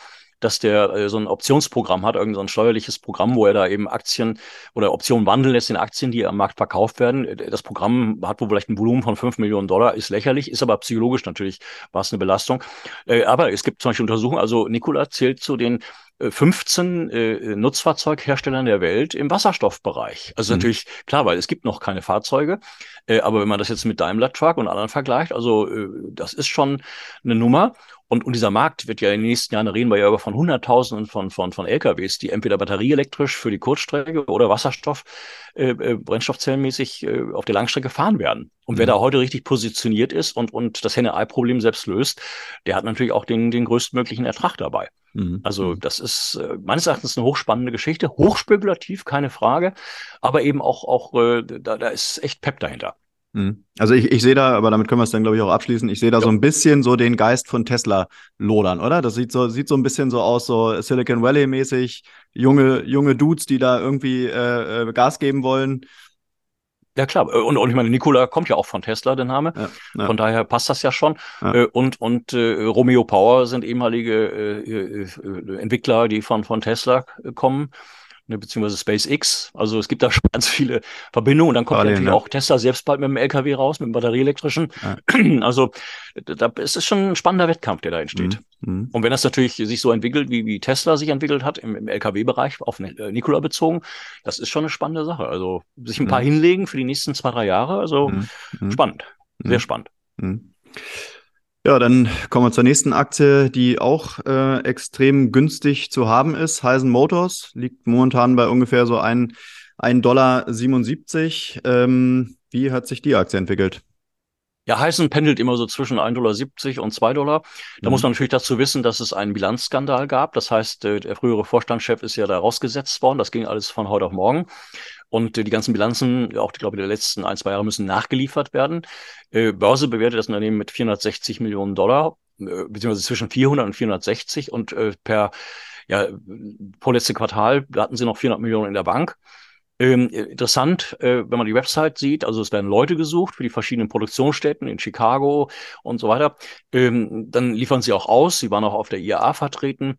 dass der äh, so ein Optionsprogramm hat, irgendein so ein steuerliches Programm, wo er da eben Aktien oder Optionen wandeln lässt in Aktien, die am Markt verkauft werden. Äh, das Programm hat wohl vielleicht ein Volumen von 5 Millionen Dollar, ist lächerlich, ist aber psychologisch natürlich, war es eine Belastung. Äh, aber es gibt zum Beispiel Untersuchungen, also Nikola zählt zu den 15 äh, Nutzfahrzeugherstellern der Welt im Wasserstoffbereich. Also mhm. natürlich klar, weil es gibt noch keine Fahrzeuge. Äh, aber wenn man das jetzt mit Daimler Truck und anderen vergleicht, also äh, das ist schon eine Nummer. Und, und dieser Markt wird ja in den nächsten Jahren, reden wir ja über von Hunderttausenden von, von, von LKWs, die entweder batterieelektrisch für die Kurzstrecke oder Wasserstoff, äh, äh, brennstoffzellenmäßig äh, auf der Langstrecke fahren werden. Und mhm. wer da heute richtig positioniert ist und, und das Henne-Ei-Problem selbst löst, der hat natürlich auch den, den größtmöglichen Ertrag dabei. Mhm. Also mhm. das ist äh, meines Erachtens eine hochspannende Geschichte, hochspekulativ, keine Frage, aber eben auch, auch äh, da, da ist echt Pep dahinter. Mhm. Also ich, ich sehe da, aber damit können wir es dann, glaube ich, auch abschließen, ich sehe da ja. so ein bisschen so den Geist von Tesla lodern, oder? Das sieht so, sieht so ein bisschen so aus, so Silicon Valley-mäßig, junge, junge Dudes, die da irgendwie äh, äh Gas geben wollen. Ja, klar. Äh, und, und ich meine, Nikola kommt ja auch von Tesla, der Name. Ja, ja. Von daher passt das ja schon. Ja. Äh, und und äh, Romeo Power sind ehemalige äh, äh, Entwickler, die von, von Tesla kommen ne, beziehungsweise SpaceX. Also es gibt da schon ganz viele Verbindungen. Und dann kommt Parallel, natürlich ja. auch Tesla selbst bald mit dem LKW raus, mit dem batterieelektrischen. Ja. Also da ist es schon ein spannender Wettkampf, der da entsteht. Mhm. mhm. Und wenn das natürlich sich so entwickelt, wie, wie Tesla sich entwickelt hat, im, im LKW-Bereich auf äh, Nikola bezogen, das ist schon eine spannende Sache. Also sich ein paar mhm. hinlegen für die nächsten zwei, drei Jahre. Also mhm. mhm. spannend. Sehr spannend. Ja, dann kommen wir zur nächsten Aktie, die auch äh, extrem günstig zu haben ist. Heisen Motors liegt momentan bei ungefähr so 1,77 Dollar. Ähm, wie hat sich die Aktie entwickelt? Ja, Heisen pendelt immer so zwischen 1,70 Dollar und 2 Dollar. Da mhm. muss man natürlich dazu wissen, dass es einen Bilanzskandal gab. Das heißt, äh, der frühere Vorstandschef ist ja da rausgesetzt worden. Das ging alles von heute auf morgen. Und die ganzen Bilanzen, auch, glaube ich, der letzten ein, zwei Jahre müssen nachgeliefert werden. Äh, Börse bewertet das Unternehmen mit 460 Millionen Dollar, äh, beziehungsweise zwischen 400 und 460 und äh, per ja, vorletzte Quartal hatten sie noch 400 Millionen in der Bank. Ähm, interessant, äh, wenn man die Website sieht, also es werden Leute gesucht für die verschiedenen Produktionsstätten in Chicago und so weiter. Ähm, dann liefern sie auch aus. Sie waren auch auf der IAA vertreten.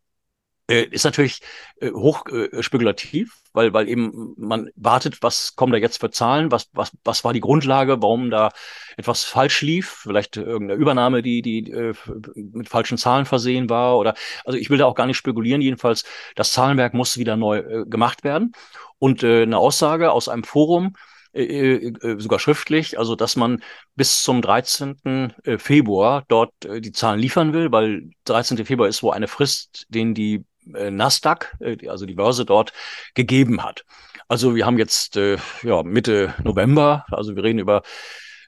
Äh, ist natürlich äh, hoch äh, spekulativ, weil, weil eben man wartet, was kommen da jetzt für Zahlen, was, was, was war die Grundlage, warum da etwas falsch lief, vielleicht irgendeine Übernahme, die, die äh, mit falschen Zahlen versehen war oder, also ich will da auch gar nicht spekulieren, jedenfalls, das Zahlenwerk muss wieder neu äh, gemacht werden. Und äh, eine Aussage aus einem Forum, äh, äh, sogar schriftlich, also dass man bis zum 13. Februar dort die Zahlen liefern will, weil 13. Februar ist wo eine Frist, den die äh, Nasdaq, äh, also die Börse dort, gegeben hat. Also wir haben jetzt äh, ja, Mitte November, also wir reden über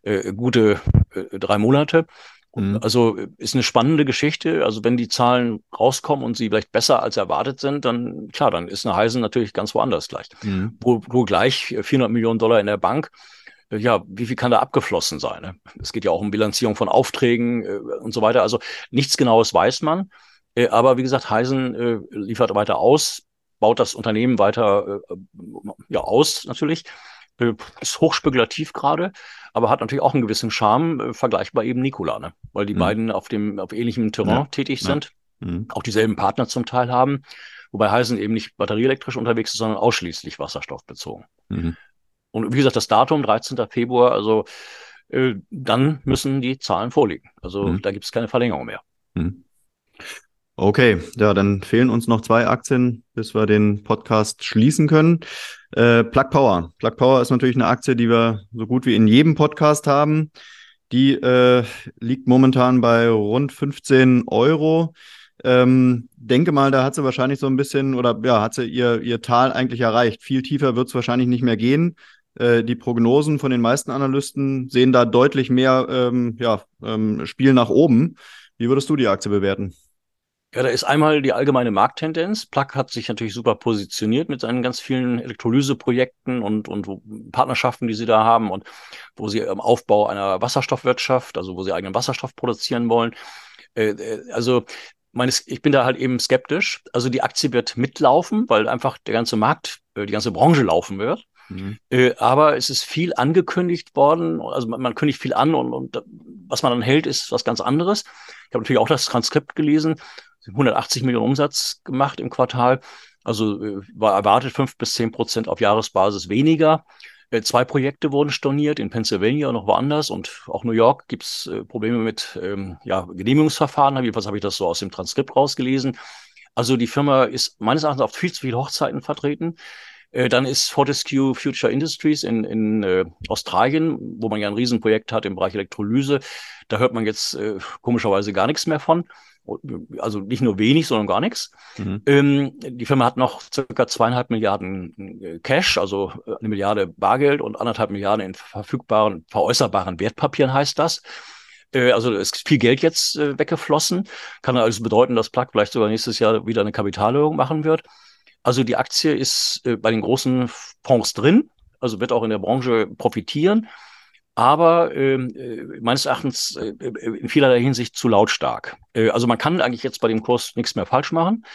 äh, gute äh, drei Monate. Mhm. Also ist eine spannende Geschichte. Also wenn die Zahlen rauskommen und sie vielleicht besser als erwartet sind, dann klar, dann ist eine Heisen natürlich ganz woanders gleich. Mhm. Wo, wo gleich 400 Millionen Dollar in der Bank ja, wie viel kann da abgeflossen sein? Ne? Es geht ja auch um Bilanzierung von Aufträgen äh, und so weiter. Also nichts Genaues weiß man. Äh, aber wie gesagt, Heisen äh, liefert weiter aus, baut das Unternehmen weiter äh, ja, aus natürlich. Äh, ist hochspekulativ gerade, aber hat natürlich auch einen gewissen Charme, äh, vergleichbar eben Nikola, ne? weil die mhm. beiden auf dem auf ähnlichem Terrain ja. tätig sind, ja. mhm. auch dieselben Partner zum Teil haben, wobei Heisen eben nicht batterieelektrisch unterwegs ist, sondern ausschließlich wasserstoffbezogen. Mhm. Und wie gesagt, das Datum 13. Februar, also äh, dann müssen die Zahlen vorliegen. Also mhm. da gibt es keine Verlängerung mehr. Mhm. Okay, ja, dann fehlen uns noch zwei Aktien, bis wir den Podcast schließen können. Äh, Plug Power. Plug Power ist natürlich eine Aktie, die wir so gut wie in jedem Podcast haben. Die äh, liegt momentan bei rund 15 Euro. Ähm, denke mal, da hat sie wahrscheinlich so ein bisschen oder ja, hat sie ihr, ihr Tal eigentlich erreicht. Viel tiefer wird es wahrscheinlich nicht mehr gehen. Äh, die Prognosen von den meisten Analysten sehen da deutlich mehr ähm, ja, ähm, Spiel nach oben. Wie würdest du die Aktie bewerten? Ja, da ist einmal die allgemeine Markttendenz. Plug hat sich natürlich super positioniert mit seinen ganz vielen Elektrolyseprojekten und, und Partnerschaften, die sie da haben und wo sie im Aufbau einer Wasserstoffwirtschaft, also wo sie eigenen Wasserstoff produzieren wollen. Äh, äh, also meines, ich bin da halt eben skeptisch. Also die Aktie wird mitlaufen, weil einfach der ganze Markt, äh, die ganze Branche laufen wird. Mhm. aber es ist viel angekündigt worden. Also man, man kündigt viel an und, und was man dann hält, ist was ganz anderes. Ich habe natürlich auch das Transkript gelesen. 180 Millionen Umsatz gemacht im Quartal. Also äh, war erwartet fünf bis zehn Prozent auf Jahresbasis weniger. Äh, zwei Projekte wurden storniert in Pennsylvania und noch woanders und auch New York gibt es äh, Probleme mit ähm, ja, Genehmigungsverfahren. Jedenfalls habe ich das so aus dem Transkript rausgelesen. Also die Firma ist meines Erachtens auf viel zu viele Hochzeiten vertreten. Äh, dann ist Fortescue Future Industries in, in äh, Australien, wo man ja ein Riesenprojekt hat im Bereich Elektrolyse. Da hört man jetzt äh, komischerweise gar nichts mehr von. Also nicht nur wenig, sondern gar nichts. Mhm. Ähm, die Firma hat noch circa zweieinhalb Milliarden äh, Cash, also äh, eine Milliarde Bargeld und anderthalb Milliarden in verfügbaren, veräußerbaren Wertpapieren heißt das. Äh, also es ist viel Geld jetzt äh, weggeflossen. Kann also bedeuten, dass Plug vielleicht sogar nächstes Jahr wieder eine Kapitalerhöhung machen wird. Also die Aktie ist äh, bei den großen Fonds drin, also wird auch in der Branche profitieren aber ähm, äh, meines Erachtens äh, in vielerlei Hinsicht zu lautstark. Äh, also man kann eigentlich jetzt bei dem Kurs nichts mehr falsch machen.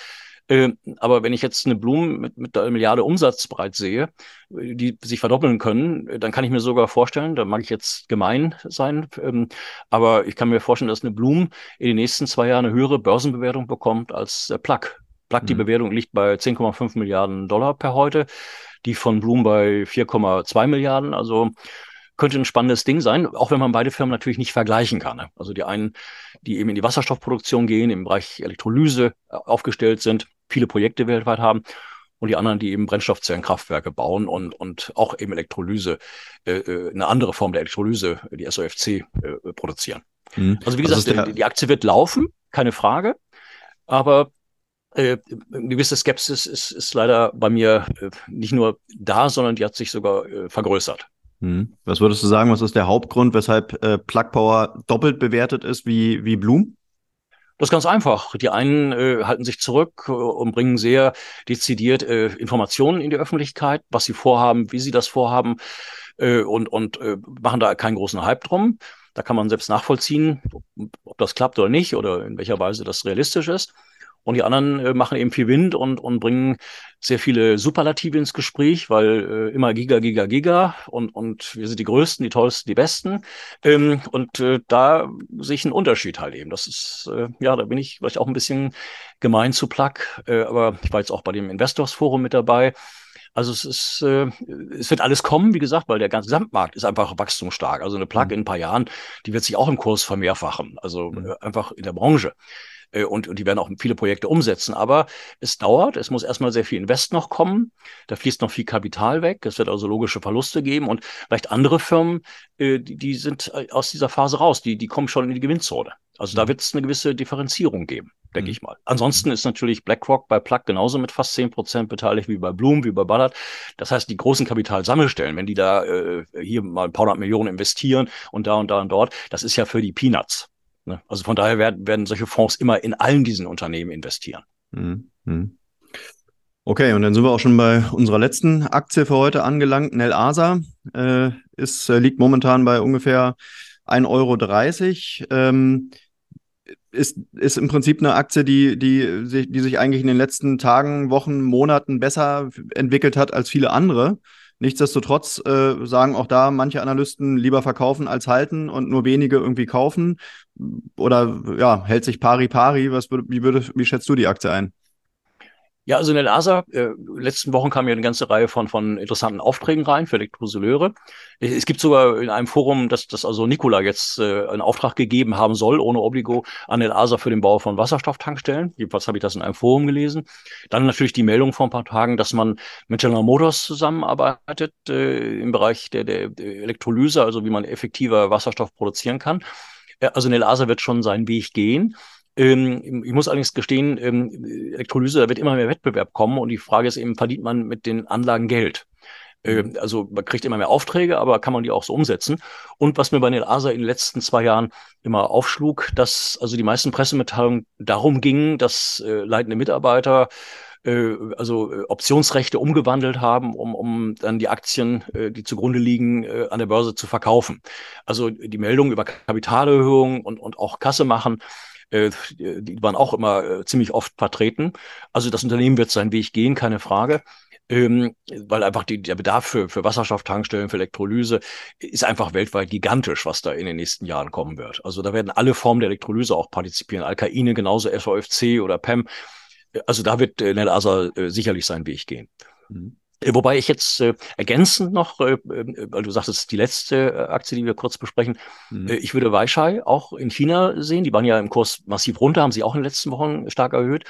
Äh, aber wenn ich jetzt eine Blume mit, mit einer Milliarde Umsatz bereit sehe, die sich verdoppeln können, dann kann ich mir sogar vorstellen, da mag ich jetzt gemein sein, ähm, aber ich kann mir vorstellen, dass eine Blume in den nächsten zwei Jahren eine höhere Börsenbewertung bekommt als der Plug. Plug, mhm. die Bewertung liegt bei 10,5 Milliarden Dollar per heute, die von Bloom bei 4,2 Milliarden. Also könnte ein spannendes Ding sein, auch wenn man beide Firmen natürlich nicht vergleichen kann. Ne? Also die einen, die eben in die Wasserstoffproduktion gehen, im Bereich Elektrolyse äh, aufgestellt sind, viele Projekte weltweit haben und die anderen, die eben Brennstoffzellenkraftwerke bauen und, und auch eben Elektrolyse, äh, äh eine andere Form der Elektrolyse, die SOFC, äh, produzieren. Mhm. Also wie gesagt, die, die Aktie wird laufen, keine Frage, aber äh, eine gewisse Skepsis ist, ist leider bei mir äh, nicht nur da, sondern die hat sich sogar äh, vergrößert. Hm. Was würdest du sagen, was ist der Hauptgrund, weshalb äh, Plug Power doppelt bewertet ist wie, wie Bloom? Das ist ganz einfach. Die einen äh, halten sich zurück äh, und bringen sehr dezidiert äh, Informationen in die Öffentlichkeit, was sie vorhaben, wie sie das vorhaben äh, und, und äh, machen da keinen großen Hype drum. Da kann man selbst nachvollziehen, ob, ob das klappt oder nicht oder in welcher Weise das realistisch ist. Und die anderen äh, machen eben viel Wind und, und bringen sehr viele Superlative ins Gespräch, weil äh, immer Giga, Giga, Giga und, und wir sind die Größten, die Tollsten, die Besten. Ähm, und äh, da sehe ich einen Unterschied halt eben. Das ist, äh, ja, da bin ich vielleicht auch ein bisschen gemein zu Plug, äh, aber ich war jetzt auch bei dem Investors Forum mit dabei. Also es ist, äh, es wird alles kommen, wie gesagt, weil der ganze Gesamtmarkt ist einfach wachstumsstark. Also eine Plug mhm. in ein paar Jahren, die wird sich auch im Kurs vermehrfachen. Also mhm. äh, einfach in der Branche. Äh, und, und die werden auch viele Projekte umsetzen. Aber es dauert, es muss erstmal sehr viel Invest noch kommen, da fließt noch viel Kapital weg, es wird also logische Verluste geben und vielleicht andere Firmen, äh, die, die sind äh, aus dieser Phase raus, die, die kommen schon in die Gewinnzone. Also da mhm. wird es eine gewisse Differenzierung geben, denke mhm. ich mal. Ansonsten ist natürlich BlackRock bei Plug genauso mit fast zehn Prozent beteiligt wie bei Bloom, wie bei Ballard. Das heißt, die großen Kapitalsammelstellen, wenn die da äh, hier mal ein paar hundert Millionen investieren und da und da und dort, das ist ja für die Peanuts. Ne? Also von daher werden, werden solche Fonds immer in allen diesen Unternehmen investieren. Mhm. Okay, und dann sind wir auch schon bei unserer letzten Aktie für heute angelangt. Nel Asa äh, ist, äh, liegt momentan bei ungefähr 1,30 Euro. Ähm, ist, ist im Prinzip eine Aktie, die, die, die sich eigentlich in den letzten Tagen, Wochen, Monaten besser entwickelt hat als viele andere. Nichtsdestotrotz äh, sagen auch da manche Analysten lieber verkaufen als halten und nur wenige irgendwie kaufen. Oder ja, hält sich pari pari. Was wie, würde, wie schätzt du die Aktie ein? Ja, also in der LASA, äh, letzten Wochen kam ja eine ganze Reihe von, von interessanten Aufträgen rein für Elektrosoleure. Es gibt sogar in einem Forum, dass, dass also Nikola jetzt äh, einen Auftrag gegeben haben soll, ohne Obligo, an der LASA für den Bau von Wasserstofftankstellen. Jedenfalls habe ich das in einem Forum gelesen. Dann natürlich die Meldung vor ein paar Tagen, dass man mit General Motors zusammenarbeitet äh, im Bereich der, der, Elektrolyse, also wie man effektiver Wasserstoff produzieren kann. Also in der LASA wird schon seinen Weg gehen. Ähm, ich muss allerdings gestehen, ähm, Elektrolyse, da wird immer mehr Wettbewerb kommen und die Frage ist eben, verdient man mit den Anlagen Geld? Ähm, also man kriegt immer mehr Aufträge, aber kann man die auch so umsetzen? Und was mir bei den ASA in den letzten zwei Jahren immer aufschlug, dass also die meisten Pressemitteilungen darum gingen, dass äh, leitende Mitarbeiter äh, also äh, Optionsrechte umgewandelt haben, um, um dann die Aktien, äh, die zugrunde liegen, äh, an der Börse zu verkaufen. Also die Meldungen über Kapitalerhöhung und, und auch Kasse machen, äh, die waren auch immer äh, ziemlich oft vertreten. Also das Unternehmen wird seinen Weg gehen, keine Frage. Ähm, weil einfach die, der Bedarf für, für Wasserstofftankstellen, für Elektrolyse ist einfach weltweit gigantisch, was da in den nächsten Jahren kommen wird. Also da werden alle Formen der Elektrolyse auch partizipieren. Alkaine genauso, SOFC oder PEM. Also da wird äh, Nelasa äh, sicherlich seinen Weg gehen. Mhm. Äh, wobei ich jetzt äh, ergänzend noch, äh, äh, weil du sagtest, die letzte äh, Aktie, die wir kurz besprechen, mhm. äh, ich würde Weishai auch in China sehen. Die waren ja im Kurs massiv runter, haben sie auch in den letzten Wochen stark erhöht.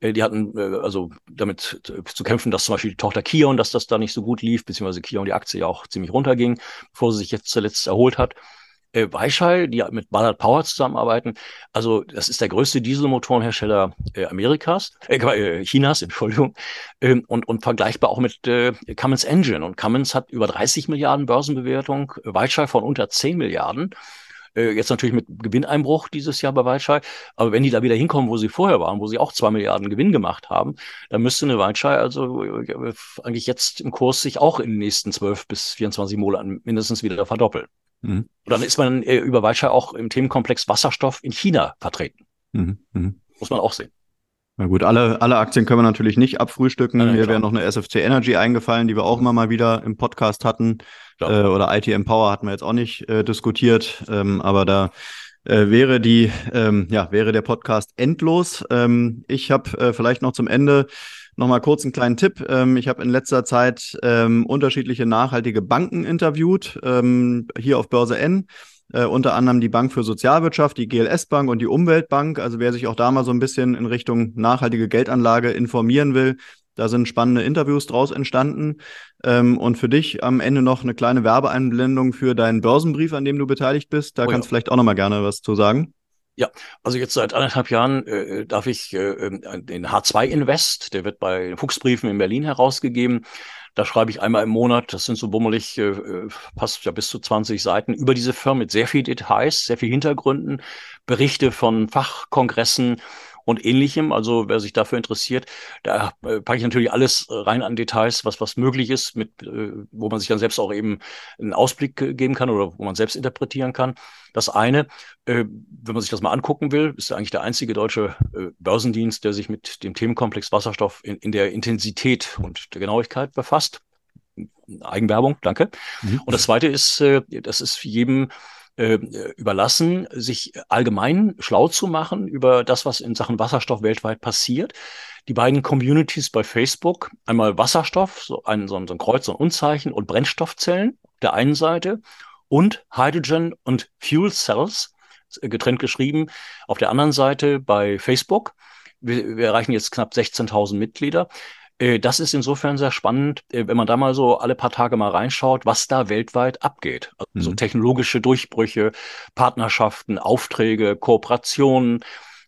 Äh, die hatten äh, also damit zu kämpfen, dass zum Beispiel die Tochter Kion, dass das da nicht so gut lief, beziehungsweise Kion die Aktie ja auch ziemlich runterging, bevor sie sich jetzt zuletzt erholt hat. Äh, Weichai, die mit Ballard Power zusammenarbeiten, also das ist der größte Dieselmotorenhersteller äh, Amerikas, äh, äh Chinas, Entschuldigung, ähm, und, und vergleichbar auch mit äh, Cummins Engine. Und Cummins hat über 30 Milliarden Börsenbewertung, Weichai von unter 10 Milliarden. Äh, jetzt natürlich mit Gewinneinbruch dieses Jahr bei Waldschei. Aber wenn die da wieder hinkommen, wo sie vorher waren, wo sie auch zwei Milliarden Gewinn gemacht haben, dann müsste eine Waldschei also äh, eigentlich jetzt im Kurs sich auch in den nächsten 12 bis 24 Monaten mindestens wieder verdoppeln. Mhm. Und dann ist man äh, über Waldschei auch im Themenkomplex Wasserstoff in China vertreten. Mhm. Mhm. Muss man auch sehen. Na gut, alle, alle Aktien können wir natürlich nicht abfrühstücken. Ja, Mir wäre noch eine SFC Energy eingefallen, die wir auch immer mal wieder im Podcast hatten. Äh, oder ITM Power hatten wir jetzt auch nicht äh, diskutiert. Ähm, aber da äh, wäre die, ähm, ja, wäre der Podcast endlos. Ähm, ich habe äh, vielleicht noch zum Ende noch mal kurz einen kleinen Tipp. Ähm, ich habe in letzter Zeit ähm, unterschiedliche nachhaltige Banken interviewt, ähm, hier auf Börse N äh, unter anderem die Bank für Sozialwirtschaft, die GLS Bank und die Umweltbank. Also wer sich auch da mal so ein bisschen in Richtung nachhaltige Geldanlage informieren will, da sind spannende Interviews draus entstanden. Ähm, und für dich am Ende noch eine kleine Werbeeinblendung für deinen Börsenbrief, an dem du beteiligt bist. Da oh, kannst du ja. vielleicht auch noch mal gerne was zu sagen. Ja, also jetzt seit anderthalb Jahren äh, darf ich äh, ähm, den H2 Invest, der wird bei Fuchsbriefen in Berlin herausgegeben. Da schreibe ich einmal im Monat, das sind so bummelig, äh, passt ja bis zu 20 Seiten, über diese Firma mit sehr viel Details, sehr viel Hintergründen, Berichte von Fachkongressen, und ähnlichem. Also wer sich dafür interessiert, da äh, packe ich natürlich alles äh, rein an Details, was, was möglich ist, mit, äh, wo man sich dann selbst auch eben einen Ausblick geben kann oder wo man selbst interpretieren kann. Das eine, äh, wenn man sich das mal angucken will, ist eigentlich der einzige deutsche äh, Börsendienst, der sich mit dem Themenkomplex Wasserstoff in, in der Intensität und der Genauigkeit befasst. Eigenwerbung, danke. Mhm. Und das zweite ist, äh, das ist jedem äh, überlassen, sich allgemein schlau zu machen über das, was in Sachen Wasserstoff weltweit passiert. Die beiden Communities bei Facebook, einmal Wasserstoff, so ein, so ein, so ein Kreuz Unzeichen und Brennstoffzellen auf der einen Seite und Hydrogen und Fuel Cells, getrennt geschrieben, auf der anderen Seite bei Facebook. Wir, wir erreichen jetzt knapp 16.000 Mitglieder. Äh, das ist insofern sehr spannend, äh, wenn man da mal so alle paar Tage mal reinschaut, was da weltweit abgeht. Also mhm. technologische Durchbrüche, Partnerschaften, Aufträge, Kooperationen,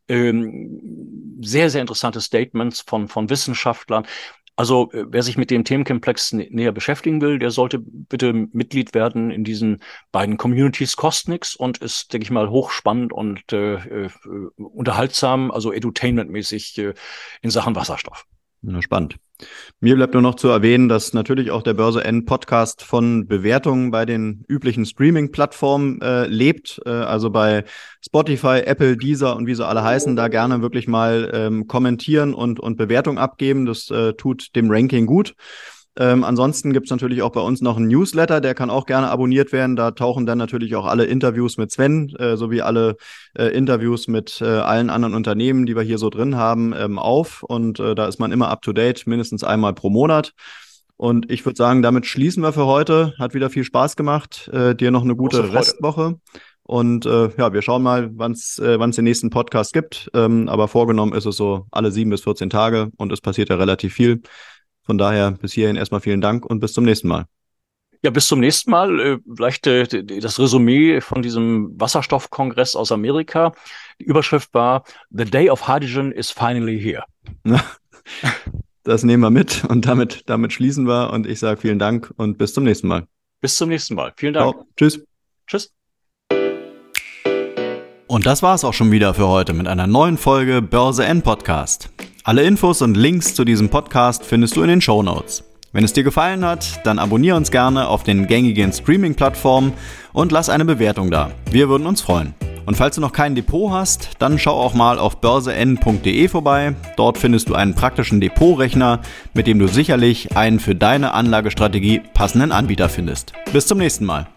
ähm, sehr, sehr interessante Statements von, von Wissenschaftlern. Also äh, wer sich mit dem Themenkomplex näher beschäftigen will, der sollte bitte Mitglied werden in diesen beiden Communities. Kostet nichts und ist, denke ich mal, hochspannend und äh, unterhaltsam, also edutainmentmäßig äh, in Sachen Wasserstoff. Ja, spannend. Mir bleibt nur noch zu erwähnen, dass natürlich auch der Börse N Podcast von Bewertungen bei den üblichen Streaming-Plattformen äh, lebt. Äh, also bei Spotify, Apple, Deezer und wie sie alle heißen, da gerne wirklich mal ähm, kommentieren und, und Bewertung abgeben. Das äh, tut dem Ranking gut. Ähm, ansonsten gibt es natürlich auch bei uns noch einen Newsletter, der kann auch gerne abonniert werden. Da tauchen dann natürlich auch alle Interviews mit Sven äh, sowie alle äh, Interviews mit äh, allen anderen Unternehmen, die wir hier so drin haben, ähm, auf. Und äh, da ist man immer up to date, mindestens einmal pro Monat. Und ich würde sagen, damit schließen wir für heute. Hat wieder viel Spaß gemacht. Äh, dir noch eine gute Restwoche. Und äh, ja, wir schauen mal, wann es wann's den nächsten Podcast gibt. Ähm, aber vorgenommen ist es so alle sieben bis 14 Tage und es passiert ja relativ viel. Von daher bis hierhin erstmal vielen Dank und bis zum nächsten Mal. Ja, bis zum nächsten Mal. Äh, vielleicht äh, das Resümee von diesem Wasserstoffkongress aus Amerika. Die Überschrift war The Day of Hydrogen is finally here. Das nehmen wir mit und damit, damit schließen wir. Und ich sage vielen Dank und bis zum nächsten Mal. Bis zum nächsten Mal. Vielen Dank. Ciao. Tschüss. Tschüss. Und das war's auch schon wieder für heute mit einer neuen Folge Börse N Podcast. Alle Infos und Links zu diesem Podcast findest du in den Show Notes. Wenn es dir gefallen hat, dann abonniere uns gerne auf den gängigen Streaming-Plattformen und lass eine Bewertung da. Wir würden uns freuen. Und falls du noch kein Depot hast, dann schau auch mal auf börsen.de vorbei. Dort findest du einen praktischen Depotrechner, mit dem du sicherlich einen für deine Anlagestrategie passenden Anbieter findest. Bis zum nächsten Mal.